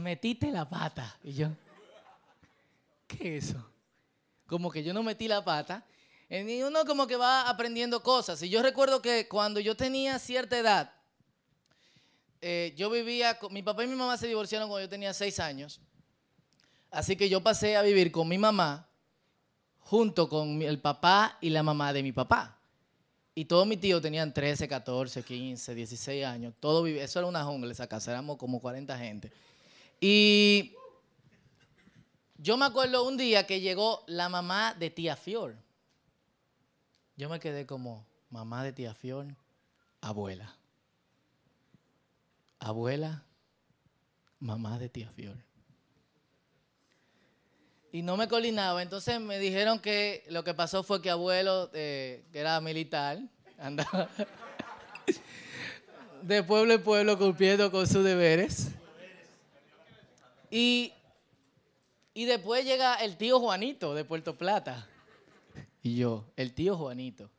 metiste la pata. Y yo, ¿qué es eso? Como que yo no metí la pata. Y uno como que va aprendiendo cosas. Y yo recuerdo que cuando yo tenía cierta edad, eh, yo vivía, mi papá y mi mamá se divorciaron cuando yo tenía seis años. Así que yo pasé a vivir con mi mamá junto con el papá y la mamá de mi papá. Y todos mis tíos tenían 13, 14, 15, 16 años. Todo eso era una jungla esa como 40 gente. Y yo me acuerdo un día que llegó la mamá de tía Fior. Yo me quedé como, mamá de tía Fior, abuela. Abuela, mamá de tía Fior y no me colinaba. Entonces me dijeron que lo que pasó fue que abuelo, eh, que era militar, andaba de pueblo en pueblo cumpliendo con sus deberes. Y, y después llega el tío Juanito de Puerto Plata. Y yo, el tío Juanito.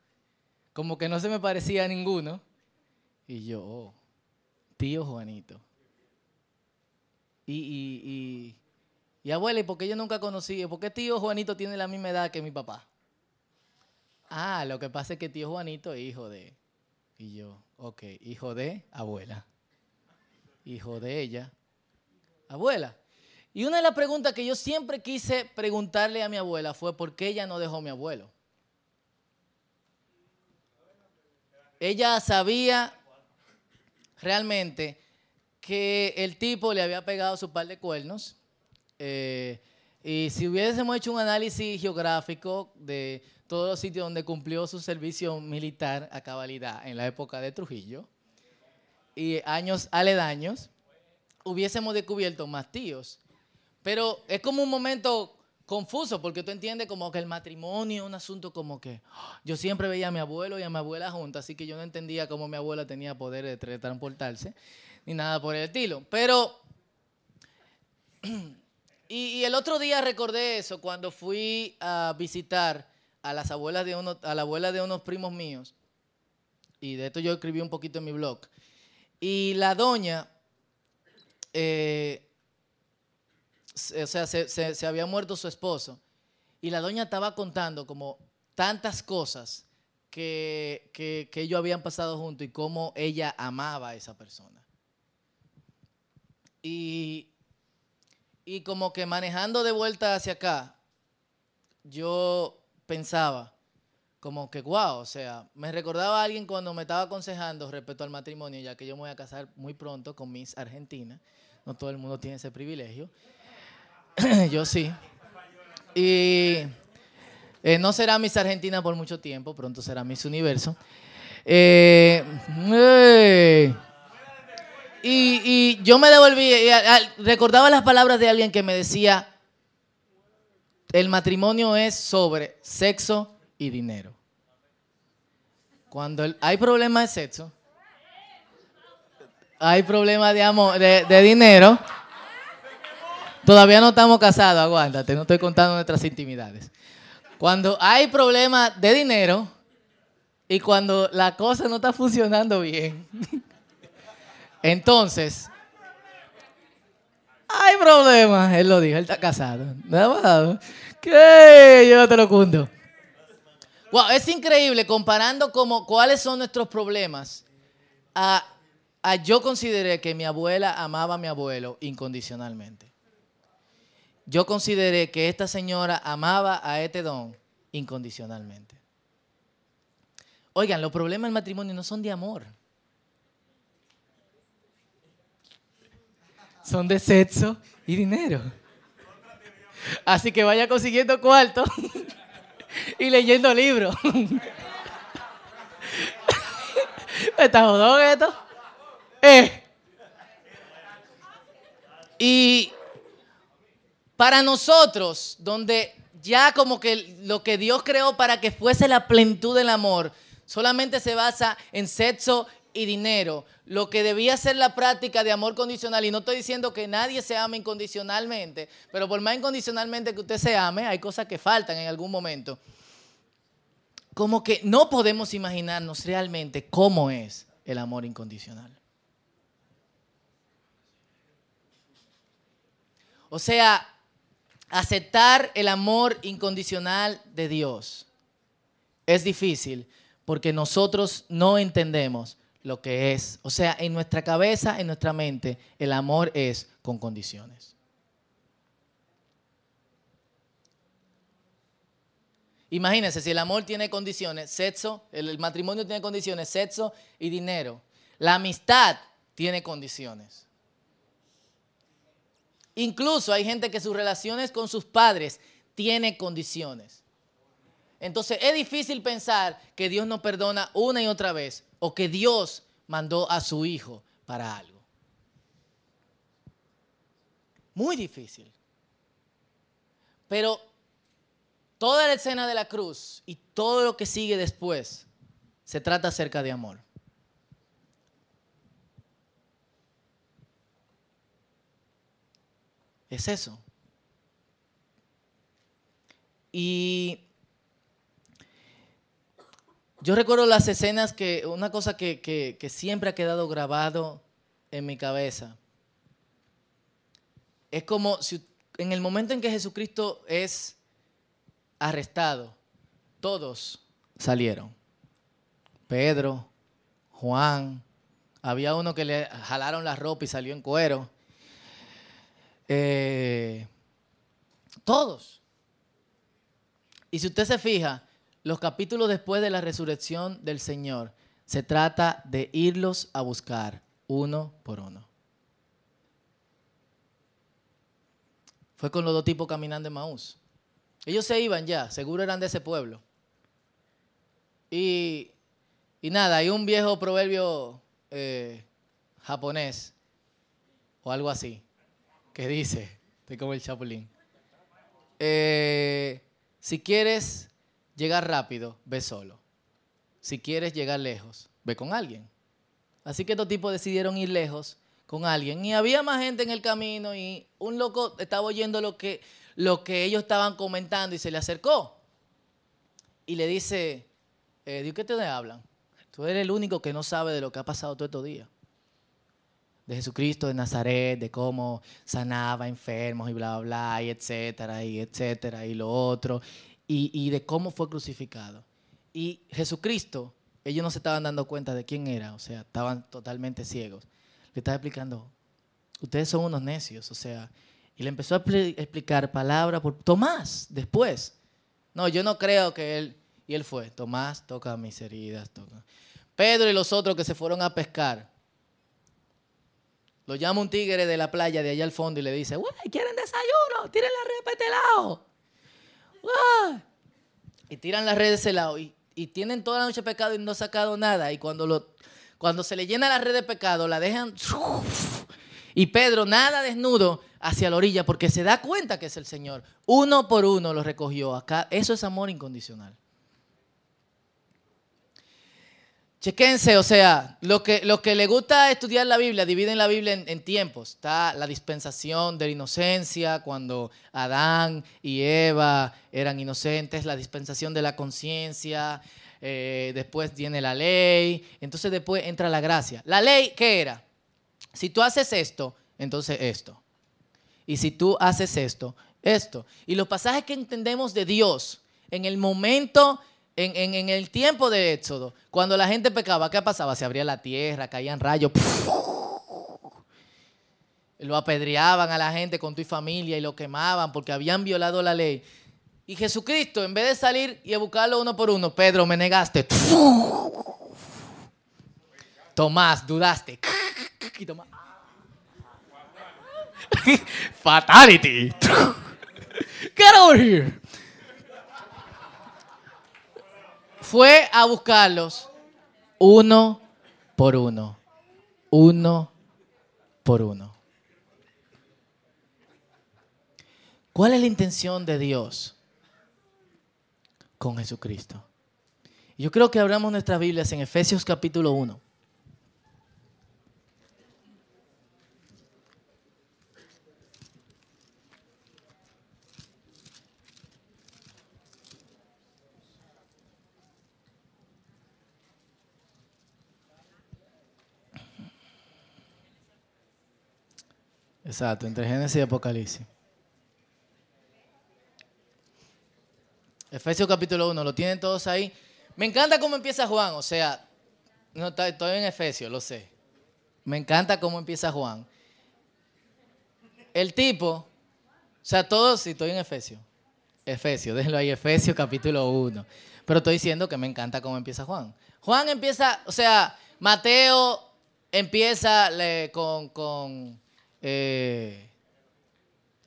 Como que no se me parecía a ninguno. Y yo, oh, tío Juanito. y, y y abuela, ¿y por qué yo nunca conocí? ¿Por qué tío Juanito tiene la misma edad que mi papá? Ah, lo que pasa es que tío Juanito es hijo de. Y yo, ok, hijo de abuela. Hijo de ella. Abuela. Y una de las preguntas que yo siempre quise preguntarle a mi abuela fue por qué ella no dejó a mi abuelo. Ella sabía realmente que el tipo le había pegado su par de cuernos eh, y si hubiésemos hecho un análisis geográfico de todos los sitios donde cumplió su servicio militar a cabalidad en la época de Trujillo y años aledaños, hubiésemos descubierto más tíos. Pero es como un momento confuso porque tú entiendes como que el matrimonio es un asunto como que ¡ah! yo siempre veía a mi abuelo y a mi abuela juntos, así que yo no entendía cómo mi abuela tenía poder de transportarse ni nada por el estilo. Pero Y, el otro día recordé eso cuando fui a visitar a las abuelas de uno, a la abuela de unos primos míos. Y de esto yo escribí un poquito en mi blog. Y la doña, eh, o sea, se, había muerto su esposo. Y la doña estaba contando como tantas cosas que, que, que ellos habían pasado juntos y cómo ella amaba a esa persona. Y y como que manejando de vuelta hacia acá, yo pensaba, como que, wow, o sea, me recordaba a alguien cuando me estaba aconsejando respecto al matrimonio, ya que yo me voy a casar muy pronto con Miss Argentina. No todo el mundo tiene ese privilegio. yo sí. Y eh, no será Miss Argentina por mucho tiempo, pronto será Miss Universo. Eh, y, yo me devolví, recordaba las palabras de alguien que me decía, el matrimonio es sobre sexo y dinero. Cuando hay problemas de sexo, hay problemas de amor, de, de dinero. Todavía no estamos casados, aguántate, no estoy contando nuestras intimidades. Cuando hay problemas de dinero y cuando la cosa no está funcionando bien, Entonces, hay problemas. Él lo dijo, él está casado. ¿Qué? Yo te lo cuento. Wow, es increíble comparando como cuáles son nuestros problemas. A, yo consideré que mi abuela amaba a mi abuelo incondicionalmente. Yo consideré que esta señora amaba a este don incondicionalmente. Oigan, los problemas del matrimonio no son de amor. son de sexo y dinero. Así que vaya consiguiendo cuarto y leyendo libros. ¿Está jodón esto? Eh. Y para nosotros, donde ya como que lo que Dios creó para que fuese la plenitud del amor, solamente se basa en sexo y dinero, lo que debía ser la práctica de amor condicional, y no estoy diciendo que nadie se ame incondicionalmente, pero por más incondicionalmente que usted se ame, hay cosas que faltan en algún momento. Como que no podemos imaginarnos realmente cómo es el amor incondicional. O sea, aceptar el amor incondicional de Dios es difícil porque nosotros no entendemos lo que es. O sea, en nuestra cabeza, en nuestra mente, el amor es con condiciones. Imagínense, si el amor tiene condiciones, sexo, el, matrimonio tiene condiciones, sexo y dinero. La amistad tiene condiciones. Incluso hay gente que sus relaciones con sus padres tiene condiciones. Entonces es difícil pensar que Dios no perdona una y otra vez o que Dios mandó a su hijo para algo. Muy difícil. Pero Toda la escena de la cruz y todo lo que sigue después se trata acerca de amor. Es eso. Y yo recuerdo las escenas que, una cosa que, que, siempre ha quedado grabado en mi cabeza. Es como si en el momento en que Jesucristo es arrestado, todos salieron. Pedro, Juan, había uno que le jalaron la ropa y salió en cuero. Eh, todos. Y si usted se fija, los capítulos después de la resurrección del Señor, se trata de irlos a buscar uno por uno. Fue con los dos tipos caminando en Maús. Ellos se iban ya, seguro eran de ese pueblo. Y, nada, hay un viejo proverbio eh, japonés o algo así que dice, estoy como el chapulín, eh, si quieres llegar rápido, ve solo. Si quieres llegar lejos, ve con alguien. Así que estos tipos decidieron ir lejos con alguien. Y había más gente en el camino y un loco estaba oyendo lo que lo que ellos estaban comentando y se le acercó y le dice, eh, ¿de qué te hablan? Tú eres el único que no sabe de lo que ha pasado todos estos días. De Jesucristo de Nazaret, de cómo sanaba enfermos y bla, bla, bla, y etcétera, y etcétera, y lo otro, y, y de cómo fue crucificado. Y Jesucristo, ellos no se estaban dando cuenta de quién era, o sea, estaban totalmente ciegos. Le estaba explicando, ustedes son unos necios, o sea, y le empezó a explicar palabra por Tomás después. No, yo no creo que él. Y él fue. Tomás toca mis heridas. Toca. Pedro y los otros que se fueron a pescar. Lo llama un tigre de la playa de allá al fondo y le dice, ¡Uy, quieren desayuno! ¡Tiren la red para este lado! Y tiran la red de ese lado. Y, tienen toda la noche pecado y no han sacado nada. Y cuando, lo, cuando se le llena la red de pecado, la dejan... Y Pedro nada desnudo hacia la orilla porque se da cuenta que es el Señor. Uno por uno lo recogió. Acá, eso es amor incondicional. Chequense, o sea, lo que, lo que le gusta estudiar la Biblia, dividen la Biblia en, tiempos. Está la dispensación de la inocencia, cuando Adán y Eva eran inocentes, la dispensación de la conciencia, eh, después viene la ley, entonces después entra la gracia. ¿La ley qué era? Si tú haces esto, entonces esto. Y si tú haces esto, esto. Y los pasajes que entendemos de Dios en el momento, en, el tiempo de Éxodo, cuando la gente pecaba, ¿qué pasaba? Se abría la tierra, caían rayos. Lo apedreaban a la gente con tu familia y lo quemaban porque habían violado la ley. Y Jesucristo, en vez de salir y buscarlo uno por uno, Pedro, me negaste. Tomás, dudaste. Fatality. Get over here. Fue a buscarlos uno por uno. Uno por uno. ¿Cuál es la intención de Dios con Jesucristo? Yo creo que abramos nuestras Biblias en Efesios capítulo 1. Exacto, entre Génesis y Apocalipsis. Efesios capítulo 1, lo tienen todos ahí. Me encanta cómo empieza Juan, o sea, estoy en Efesios, lo sé. Me encanta cómo empieza Juan. El tipo, o sea, todos, sí, estoy en Efesios. Efesios, déjenlo ahí, Efesios capítulo 1. Pero estoy diciendo que me encanta cómo empieza Juan. Juan empieza, o sea, Mateo empieza con, con eh,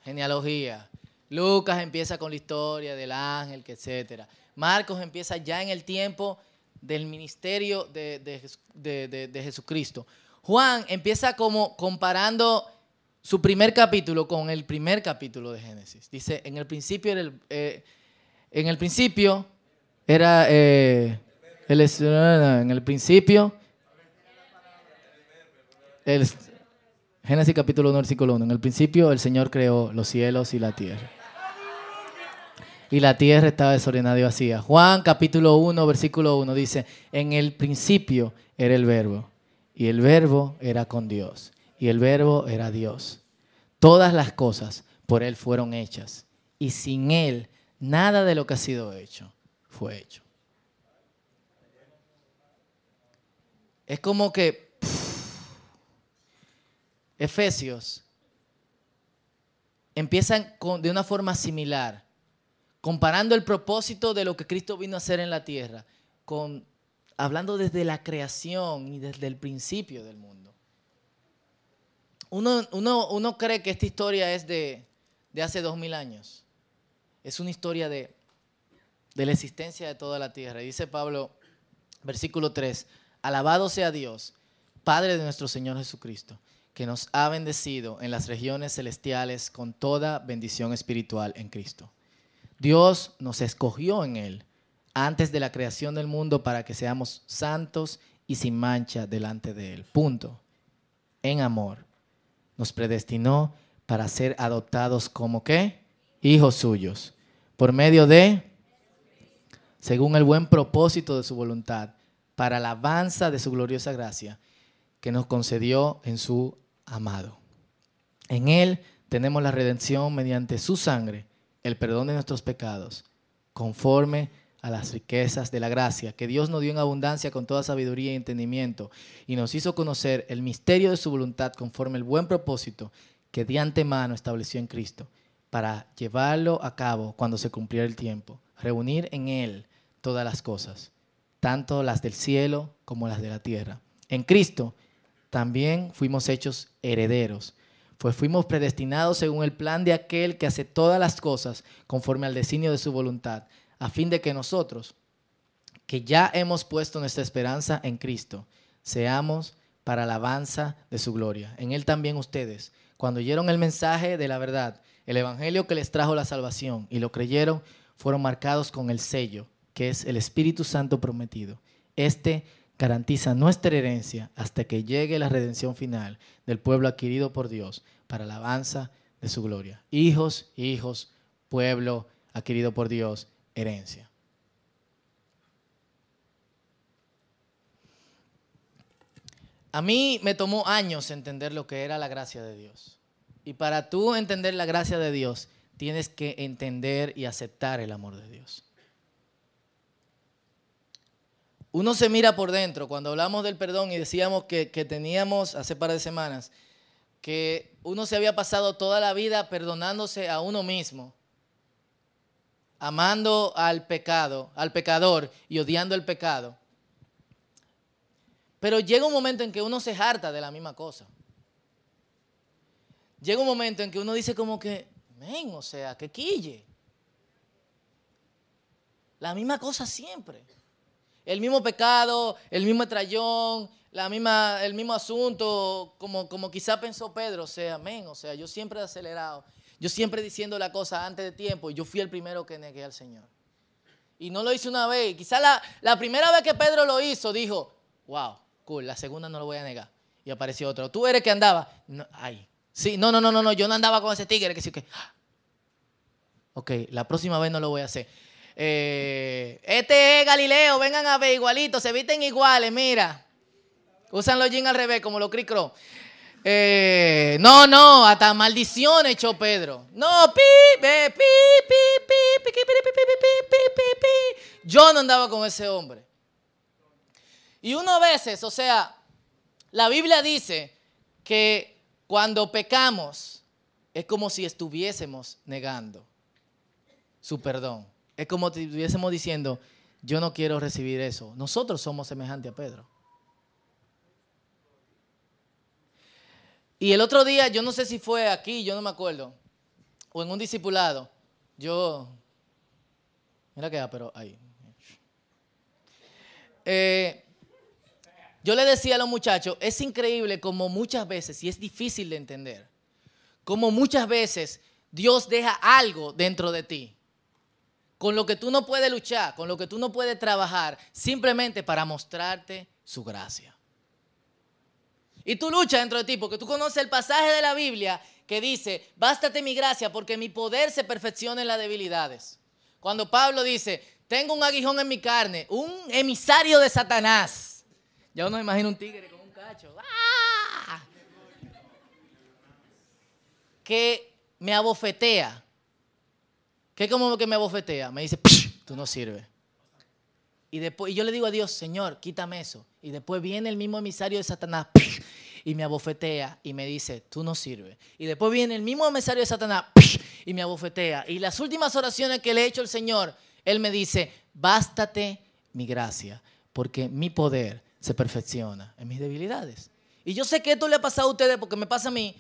genealogía. Lucas empieza con la historia del ángel, etc. Marcos empieza ya en el tiempo del ministerio de, Jesucristo. Juan empieza como comparando su primer capítulo con el primer capítulo de Génesis. Dice, en el principio era el, eh, en el principio era eh, el, en el principio el, Génesis capítulo 1, versículo 1. En el principio el Señor creó los cielos y la tierra. Y la tierra estaba desordenada y vacía. Juan capítulo 1, versículo 1 dice, en el principio era el verbo. Y el verbo era con Dios. Y el verbo era Dios. Todas las cosas por Él fueron hechas. Y sin Él nada de lo que ha sido hecho fue hecho. Es como que Efesios empiezan de una forma similar, comparando el propósito de lo que Cristo vino a hacer en la tierra, con, hablando desde la creación y desde el principio del mundo. Uno, cree que esta historia es de, de hace dos mil años. Es una historia de, de la existencia de toda la tierra. dice Pablo, versículo 3, alabado sea Dios, Padre de nuestro Señor Jesucristo que nos ha bendecido en las regiones celestiales con toda bendición espiritual en Cristo. Dios nos escogió en Él antes de la creación del mundo para que seamos santos y sin mancha delante de Él. Punto. En amor. Nos predestinó para ser adoptados como qué? Hijos suyos. Por medio de, según el buen propósito de su voluntad, para la alabanza de su gloriosa gracia que nos concedió en su amado. En Él tenemos la redención mediante su sangre, el perdón de nuestros pecados, conforme a las riquezas de la gracia que Dios nos dio en abundancia con toda sabiduría y entendimiento, y nos hizo conocer el misterio de su voluntad conforme al buen propósito que de antemano estableció en Cristo, para llevarlo a cabo cuando se cumpliera el tiempo, reunir en Él todas las cosas, tanto las del cielo como las de la tierra. En Cristo también fuimos hechos herederos, pues fuimos predestinados según el plan de aquel que hace todas las cosas conforme al designio de su voluntad, a fin de que nosotros, que ya hemos puesto nuestra esperanza en Cristo, seamos para alabanza de su gloria. En Él también ustedes, cuando oyeron el mensaje de la verdad, el Evangelio que les trajo la salvación y lo creyeron, fueron marcados con el sello, que es el Espíritu Santo prometido. Este garantiza nuestra herencia hasta que llegue la redención final del pueblo adquirido por Dios para la alabanza de su gloria. Hijos, hijos, pueblo adquirido por Dios, herencia. A mí me tomó años entender lo que era la gracia de Dios. Y para tú entender la gracia de Dios, tienes que entender y aceptar el amor de Dios uno se mira por dentro. Cuando hablamos del perdón y decíamos que, teníamos hace par de semanas, que uno se había pasado toda la vida perdonándose a uno mismo, amando al pecado, al pecador y odiando el pecado. Pero llega un momento en que uno se harta de la misma cosa. Llega un momento en que uno dice como que, men, o sea, que quille. La misma cosa siempre. El mismo pecado, el mismo trayón, la misma, el mismo asunto, como, como quizá pensó Pedro, o sea, amén, o sea, yo siempre he acelerado, yo siempre diciendo la cosa antes de tiempo y yo fui el primero que negué al Señor. Y no lo hice una vez, quizá la, la primera vez que Pedro lo hizo, dijo, wow, cool, la segunda no lo voy a negar. Y apareció otro, tú eres que andaba, no, ay, sí, no, no, no, no, no, yo no andaba con ese tigre que sí que... Ok, la próxima vez no lo voy a hacer. Eh, este es Galileo, vengan a ver igualitos, se visten iguales, mira. Usan los jeans al revés, como los cricro. Eh, no, no, hasta maldiciones echó Pedro. No, pi, pi, pi, pi, pi, pi, pi, pi, pi, pi, Yo no andaba con ese hombre. Y uno a veces, o sea, la Biblia dice que cuando pecamos es como si estuviésemos negando su perdón. Es como si estuviésemos diciendo, yo no quiero recibir eso. Nosotros somos semejantes a Pedro. Y el otro día, yo no sé si fue aquí, yo no me acuerdo, o en un discipulado, yo, mira que pero ahí. Eh, yo le decía a los muchachos, es increíble como muchas veces, y es difícil de entender, como muchas veces Dios deja algo dentro de ti, con lo que tú no puedes luchar, con lo que tú no puedes trabajar, simplemente para mostrarte su gracia. Y tú luchas dentro de ti porque tú conoces el pasaje de la Biblia que dice, bástate mi gracia porque mi poder se perfecciona en las debilidades. Cuando Pablo dice, tengo un aguijón en mi carne, un emisario de Satanás. Ya uno imagina un tigre con un cacho. ¡Ah! Que me abofetea. ¿Qué como que me abofetea? Me dice, tú no sirves. Y, después, y yo le digo a Dios, Señor, quítame eso. Y después viene el mismo emisario de Satanás y me abofetea y me dice, tú no sirves. Y después viene el mismo emisario de Satanás y me abofetea. Y las últimas oraciones que le he hecho al Señor, Él me dice, bástate mi gracia, porque mi poder se perfecciona en mis debilidades. Y yo sé que esto le ha pasado a ustedes porque me pasa a mí.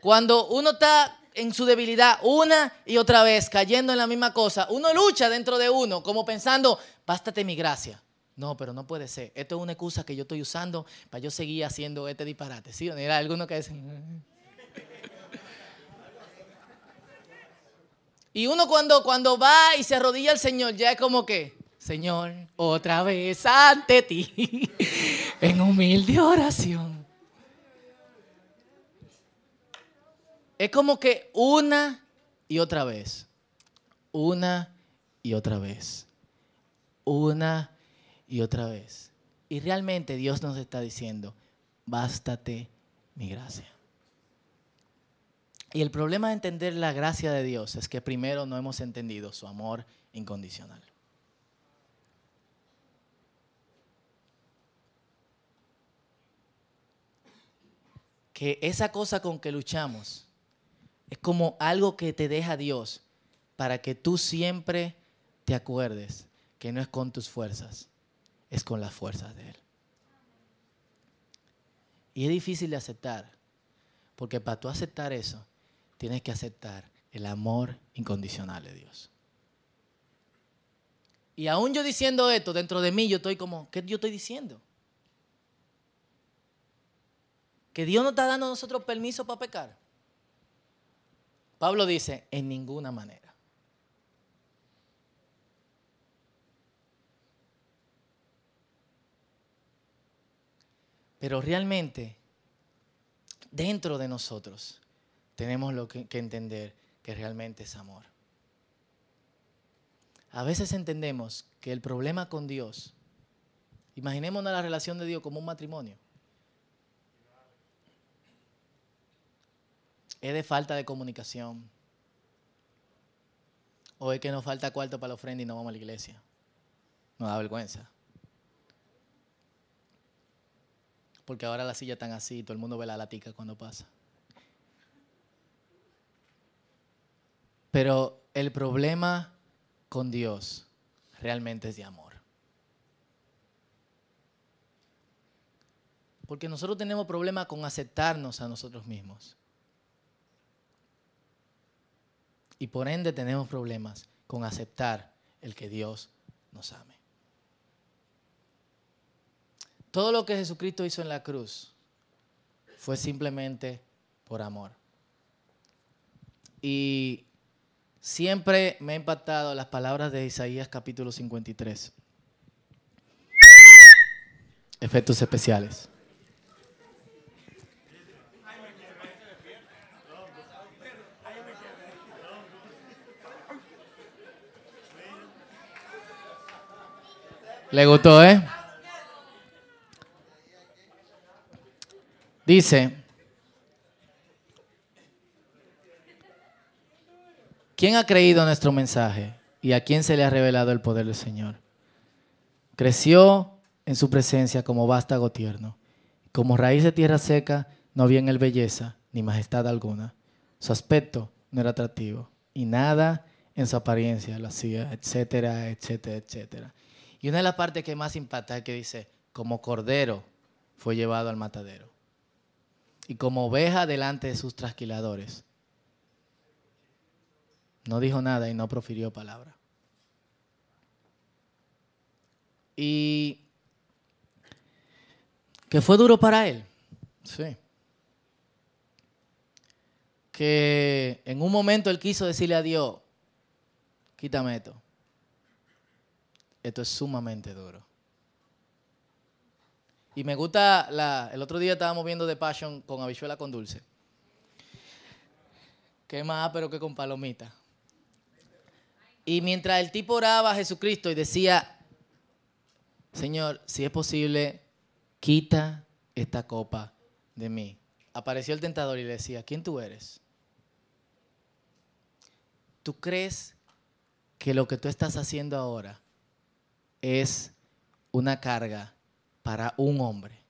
Cuando uno está en su debilidad una y otra vez, cayendo en la misma cosa, uno lucha dentro de uno, como pensando, bástate mi gracia. No, pero no puede ser. Esto es una excusa que yo estoy usando para yo seguir haciendo este disparate. ¿Sí? Era alguno que dicen. Y uno cuando, cuando va y se arrodilla al Señor, ya es como que, Señor, otra vez ante ti, en humilde oración. Es como que una y otra vez. Una y otra vez. Una y otra vez. Y realmente Dios nos está diciendo, bástate mi gracia. Y el problema de entender la gracia de Dios es que primero no hemos entendido su amor incondicional. Que esa cosa con que luchamos es como algo que te deja Dios para que tú siempre te acuerdes que no es con tus fuerzas, es con las fuerzas de Él. Y es difícil de aceptar, porque para tú aceptar eso, tienes que aceptar el amor incondicional de Dios. Y aún yo diciendo esto, dentro de mí yo estoy como, ¿qué yo estoy diciendo? Que Dios no está dando a nosotros permiso para pecar. Pablo dice, en ninguna manera. Pero realmente, dentro de nosotros, tenemos lo que, que, entender que realmente es amor. A veces entendemos que el problema con Dios, imaginémonos la relación de Dios como un matrimonio. ¿Es de falta de comunicación? ¿O es que nos falta cuarto para la ofrenda y no vamos a la iglesia? Nos da vergüenza. Porque ahora las sillas están así y todo el mundo ve la latica cuando pasa. Pero el problema con Dios realmente es de amor. Porque nosotros tenemos problemas con aceptarnos a nosotros mismos. Y por ende tenemos problemas con aceptar el que Dios nos ame. Todo lo que Jesucristo hizo en la cruz fue simplemente por amor. Y siempre me ha impactado las palabras de Isaías capítulo 53. Efectos especiales. Le gustó, ¿eh? Dice, ¿quién ha creído nuestro mensaje y a quién se le ha revelado el poder del Señor? Creció en su presencia como vástago tierno. Como raíz de tierra seca, no había en él belleza ni majestad alguna. Su aspecto no era atractivo y nada en su apariencia lo hacía, etcétera, etcétera, etcétera. Y una de las partes que más impacta es que dice, como cordero fue llevado al matadero y como oveja delante de sus trasquiladores. No dijo nada y no profirió palabra. Y que fue duro para él. Sí. Que en un momento él quiso decirle a Dios, quítame esto. Esto es sumamente duro. Y me gusta, el otro día estábamos viendo The Passion con habichuela con dulce. Que más pero que con palomita. Y mientras el tipo oraba a Jesucristo y decía, Señor, si es posible, quita esta copa de mí. Apareció el tentador y le decía, ¿quién tú eres? ¿Tú crees que lo que tú estás haciendo ahora es una carga para un hombre?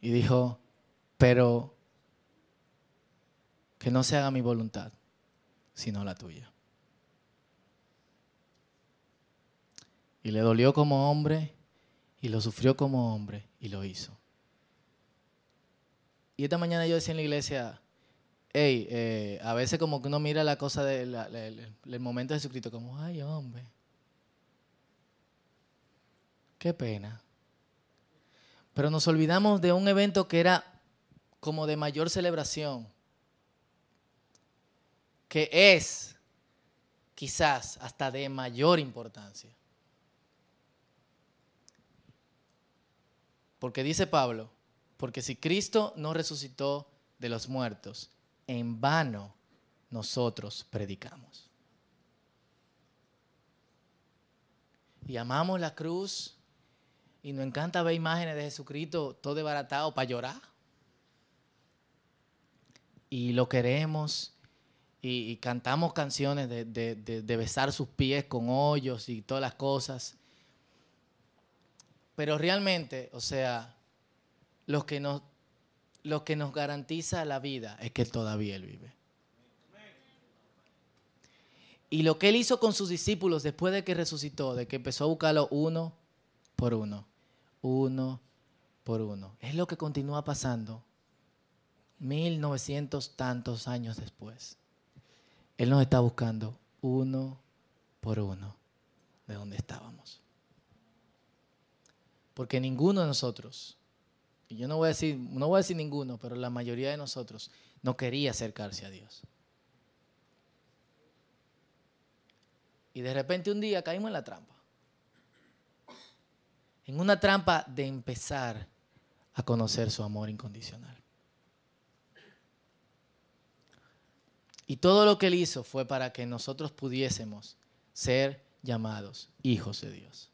Y dijo, pero que no se haga mi voluntad, sino la tuya. Y le dolió como hombre y lo sufrió como hombre y lo hizo. Y esta mañana yo decía en la iglesia, hey, eh, a veces como que uno mira la cosa del de momento de Jesucristo como, ay hombre, qué pena. Pero nos olvidamos de un evento que era como de mayor celebración que es quizás hasta de mayor importancia. Porque dice Pablo, porque si Cristo no resucitó de los muertos, en vano nosotros predicamos. Y amamos la cruz y nos encanta ver imágenes de Jesucristo todo desbaratado para llorar. Y lo queremos y, cantamos canciones de, besar sus pies con hoyos y todas las cosas. Pero realmente, o sea, lo que nos, lo que nos garantiza la vida es que todavía Él vive. Y lo que Él hizo con sus discípulos después de que resucitó, de que empezó a buscarlo uno por uno, uno por uno, es lo que continúa pasando mil novecientos tantos años después. Él nos está buscando uno por uno de donde estábamos. Porque ninguno de nosotros, y yo no voy a decir, no voy a decir ninguno, pero la mayoría de nosotros no quería acercarse a Dios. Y de repente un día caímos en la trampa. En una trampa de empezar a conocer su amor incondicional. Y todo lo que él hizo fue para que nosotros pudiésemos ser llamados hijos de Dios.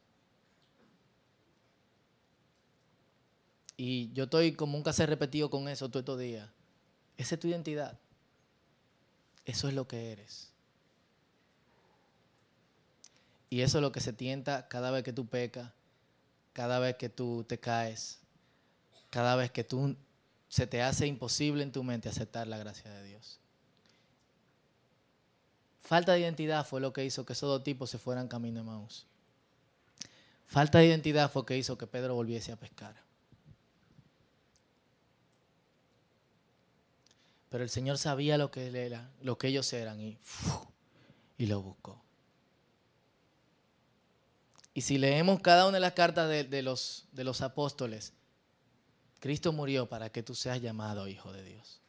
Y yo estoy como un caso repetido con eso todo estos días. Esa es tu identidad. Eso es lo que eres. Y eso es lo que se tienta cada vez que tú pecas, cada vez que tú te caes, cada vez que tú se te hace imposible en tu mente aceptar la gracia de Dios. Falta de identidad fue lo que hizo que esos dos tipos se fueran camino de Maús. Falta de identidad fue lo que hizo que Pedro volviese a pescar. Pero el Señor sabía lo que, era, lo que ellos eran y, y lo buscó. Y si leemos cada una de las cartas de, los, de los apóstoles, Cristo murió para que tú seas llamado hijo de Dios.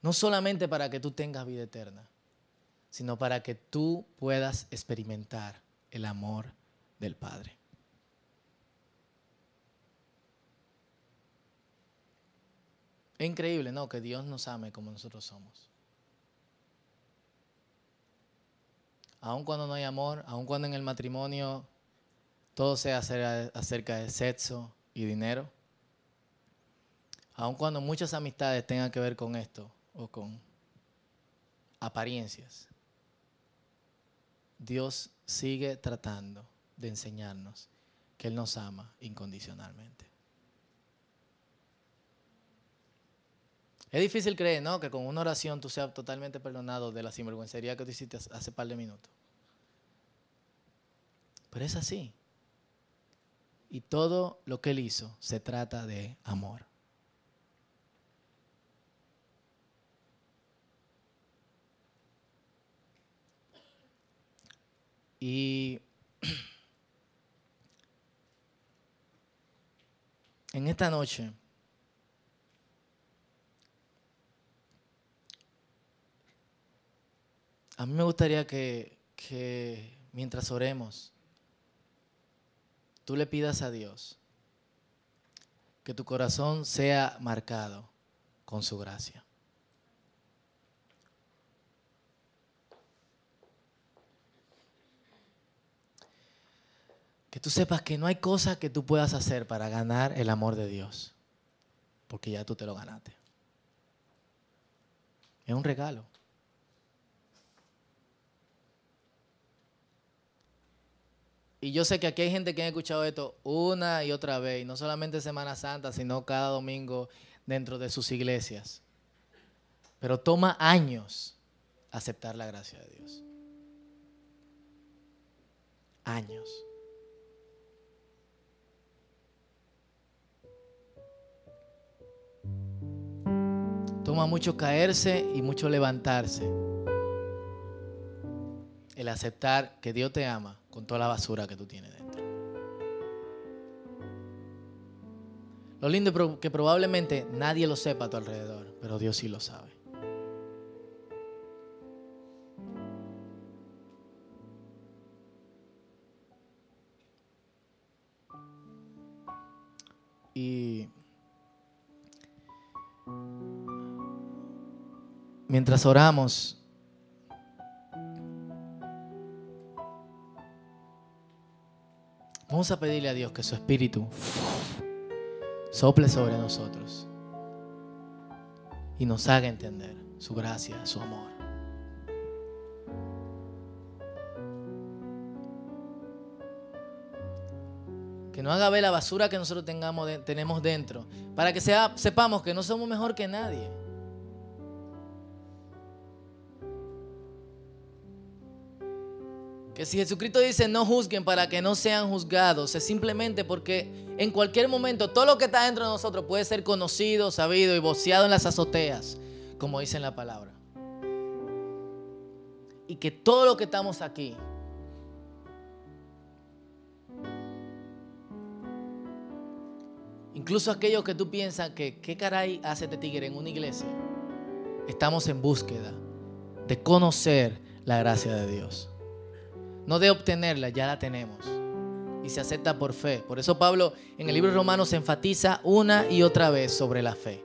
No solamente para que tú tengas vida eterna, sino para que tú puedas experimentar el amor del Padre. Es increíble, ¿no? Que Dios nos ame como nosotros somos. Aun cuando no hay amor, aun cuando en el matrimonio todo sea acerca de sexo y dinero, aun cuando muchas amistades tengan que ver con esto o con apariencias, Dios sigue tratando de enseñarnos que Él nos ama incondicionalmente. Es difícil creer, ¿no? Que con una oración tú seas totalmente perdonado de la sinvergüencería que tú hiciste hace par de minutos. Pero es así. Y todo lo que Él hizo se trata de amor. Y en esta noche, a mí me gustaría que, que mientras oremos, tú le pidas a Dios que tu corazón sea marcado con su gracia. Que tú sepas que no hay cosa que tú puedas hacer para ganar el amor de Dios, porque ya tú te lo ganaste. Es un regalo. Y yo sé que aquí hay gente que ha escuchado esto una y otra vez, no solamente Semana Santa, sino cada domingo dentro de sus iglesias. Pero toma años aceptar la gracia de Dios. Años. Toma mucho caerse y mucho levantarse. El aceptar que Dios te ama con toda la basura que tú tienes dentro. Lo lindo es que probablemente nadie lo sepa a tu alrededor, pero Dios sí lo sabe. Y mientras oramos, vamos a pedirle a Dios que su espíritu sople sobre nosotros y nos haga entender su gracia, su amor. Que nos haga ver la basura que nosotros tengamos, tenemos dentro, para que sepamos que no somos mejor que nadie. Si Jesucristo dice no juzguen para que no sean juzgados, es simplemente porque en cualquier momento todo lo que está dentro de nosotros puede ser conocido, sabido y voceado en las azoteas, como dice en la palabra. Y que todo lo que estamos aquí, incluso aquellos que tú piensas que qué caray hace este tigre en una iglesia, estamos en búsqueda de conocer la gracia de Dios no de obtenerla, ya la tenemos. Y se acepta por fe. Por eso Pablo en el libro de Romanos enfatiza una y otra vez sobre la fe.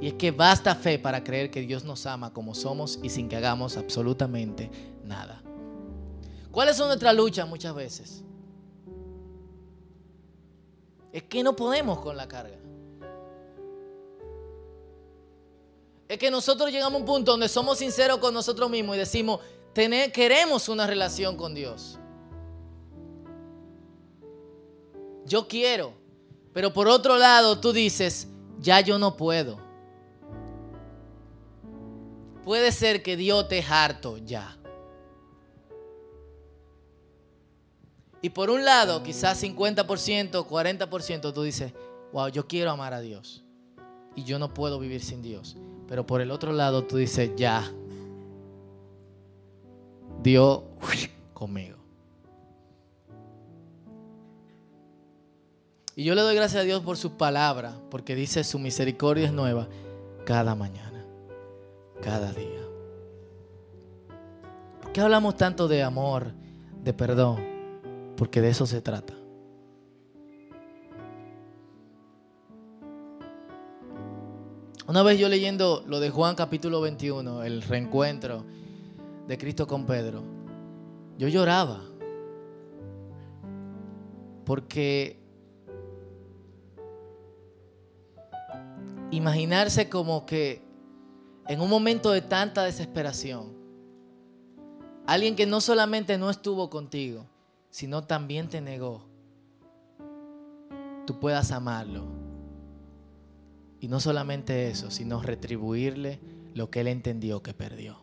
Y es que basta fe para creer que Dios nos ama como somos y sin que hagamos absolutamente nada. ¿Cuáles son nuestras luchas muchas veces? Es que no podemos con la carga. Es que nosotros llegamos a un punto donde somos sinceros con nosotros mismos y decimos, queremos una relación con Dios. Yo quiero, pero por otro lado tú dices, ya yo no puedo. Puede ser que Dios te harto ya. Y por un lado, quizás 50%, 40%, tú dices, wow, yo quiero amar a Dios. Y yo no puedo vivir sin Dios. Pero por el otro lado, tú dices, ya, dio conmigo. Y yo le doy gracias a Dios por su palabra, porque dice su misericordia es nueva cada mañana, cada día. ¿Por qué hablamos tanto de amor, de perdón? Porque de eso se trata. Una vez yo leyendo lo de Juan capítulo 21, el reencuentro, de Cristo con Pedro, yo lloraba. Porque imaginarse como que en un momento de tanta desesperación, alguien que no solamente no estuvo contigo, sino también te negó, tú puedas amarlo. Y no solamente eso, sino retribuirle lo que él entendió que perdió.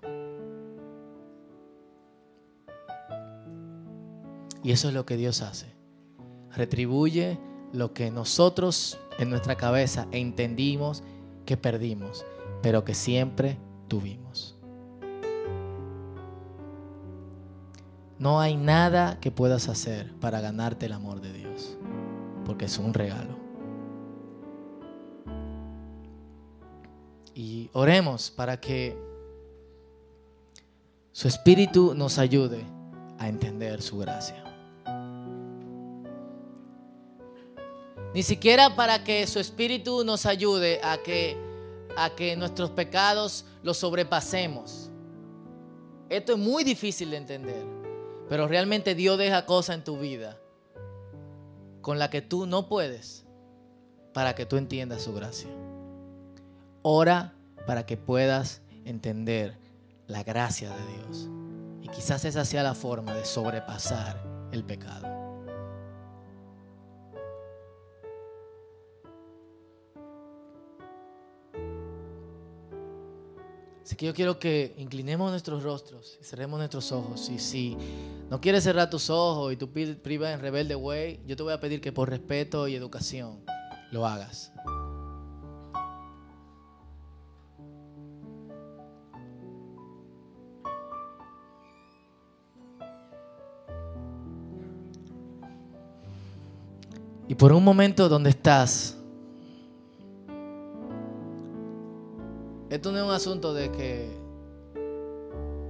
Y eso es lo que Dios hace. Retribuye lo que nosotros en nuestra cabeza entendimos que perdimos, pero que siempre tuvimos. No hay nada que puedas hacer para ganarte el amor de Dios, porque es un regalo. Y oremos para que su Espíritu nos ayude a entender su gracia. Ni siquiera para que su Espíritu nos ayude a que, a que nuestros pecados los sobrepasemos. Esto es muy difícil de entender, pero realmente Dios deja cosas en tu vida con las que tú no puedes para que tú entiendas su gracia. Ora para que puedas entender la gracia de Dios. Y quizás esa sea la forma de sobrepasar el pecado. Así que yo quiero que inclinemos nuestros rostros cerremos nuestros ojos. Y si no quieres cerrar tus ojos y tú privas en rebelde way, yo te voy a pedir que por respeto y educación lo hagas. Y por un momento donde estás, Esto no es un asunto de que,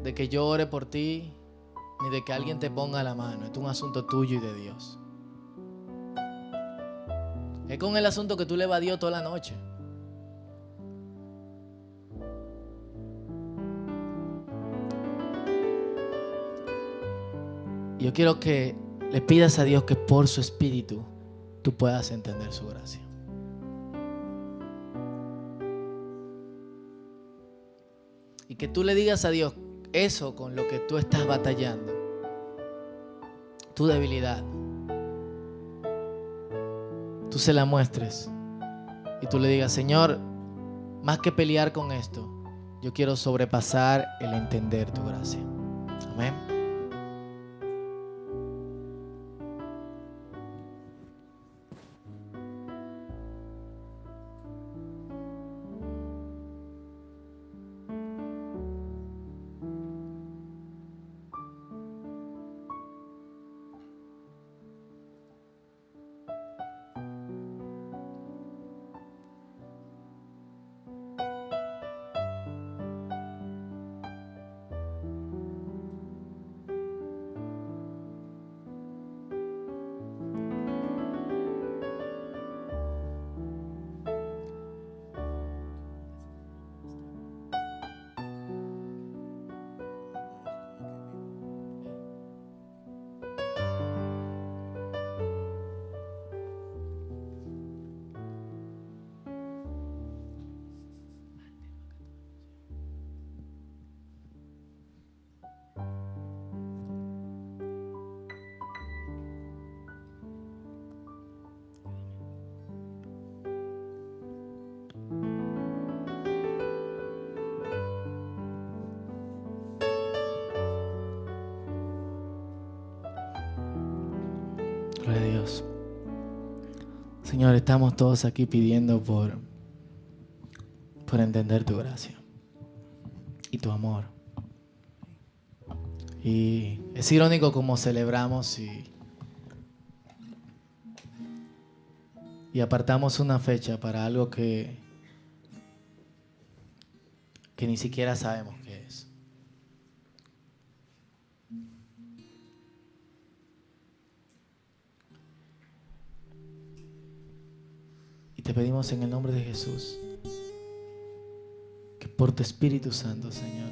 de que yo ore por ti, ni de que alguien te ponga la mano. Esto es un asunto tuyo y de Dios. Es con el asunto que tú le va a Dios toda la noche. Yo quiero que le pidas a Dios que por su espíritu tú puedas entender su gracia. Que tú le digas a Dios eso con lo que tú estás batallando, tu debilidad, tú se la muestres y tú le digas, Señor, más que pelear con esto, yo quiero sobrepasar el entender tu gracia. Amén. Dios. Señor, estamos todos aquí pidiendo por, por entender tu gracia y tu amor. Y es irónico como celebramos y, y apartamos una fecha para algo que, que ni siquiera sabemos qué es. Pedimos en el nombre de Jesús que por tu Espíritu Santo, Señor,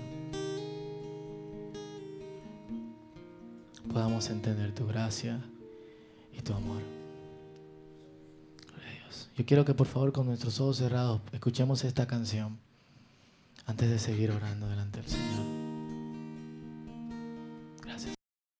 podamos entender tu gracia y tu amor. Dios. Yo quiero que por favor con nuestros ojos cerrados escuchemos esta canción antes de seguir orando delante del Señor.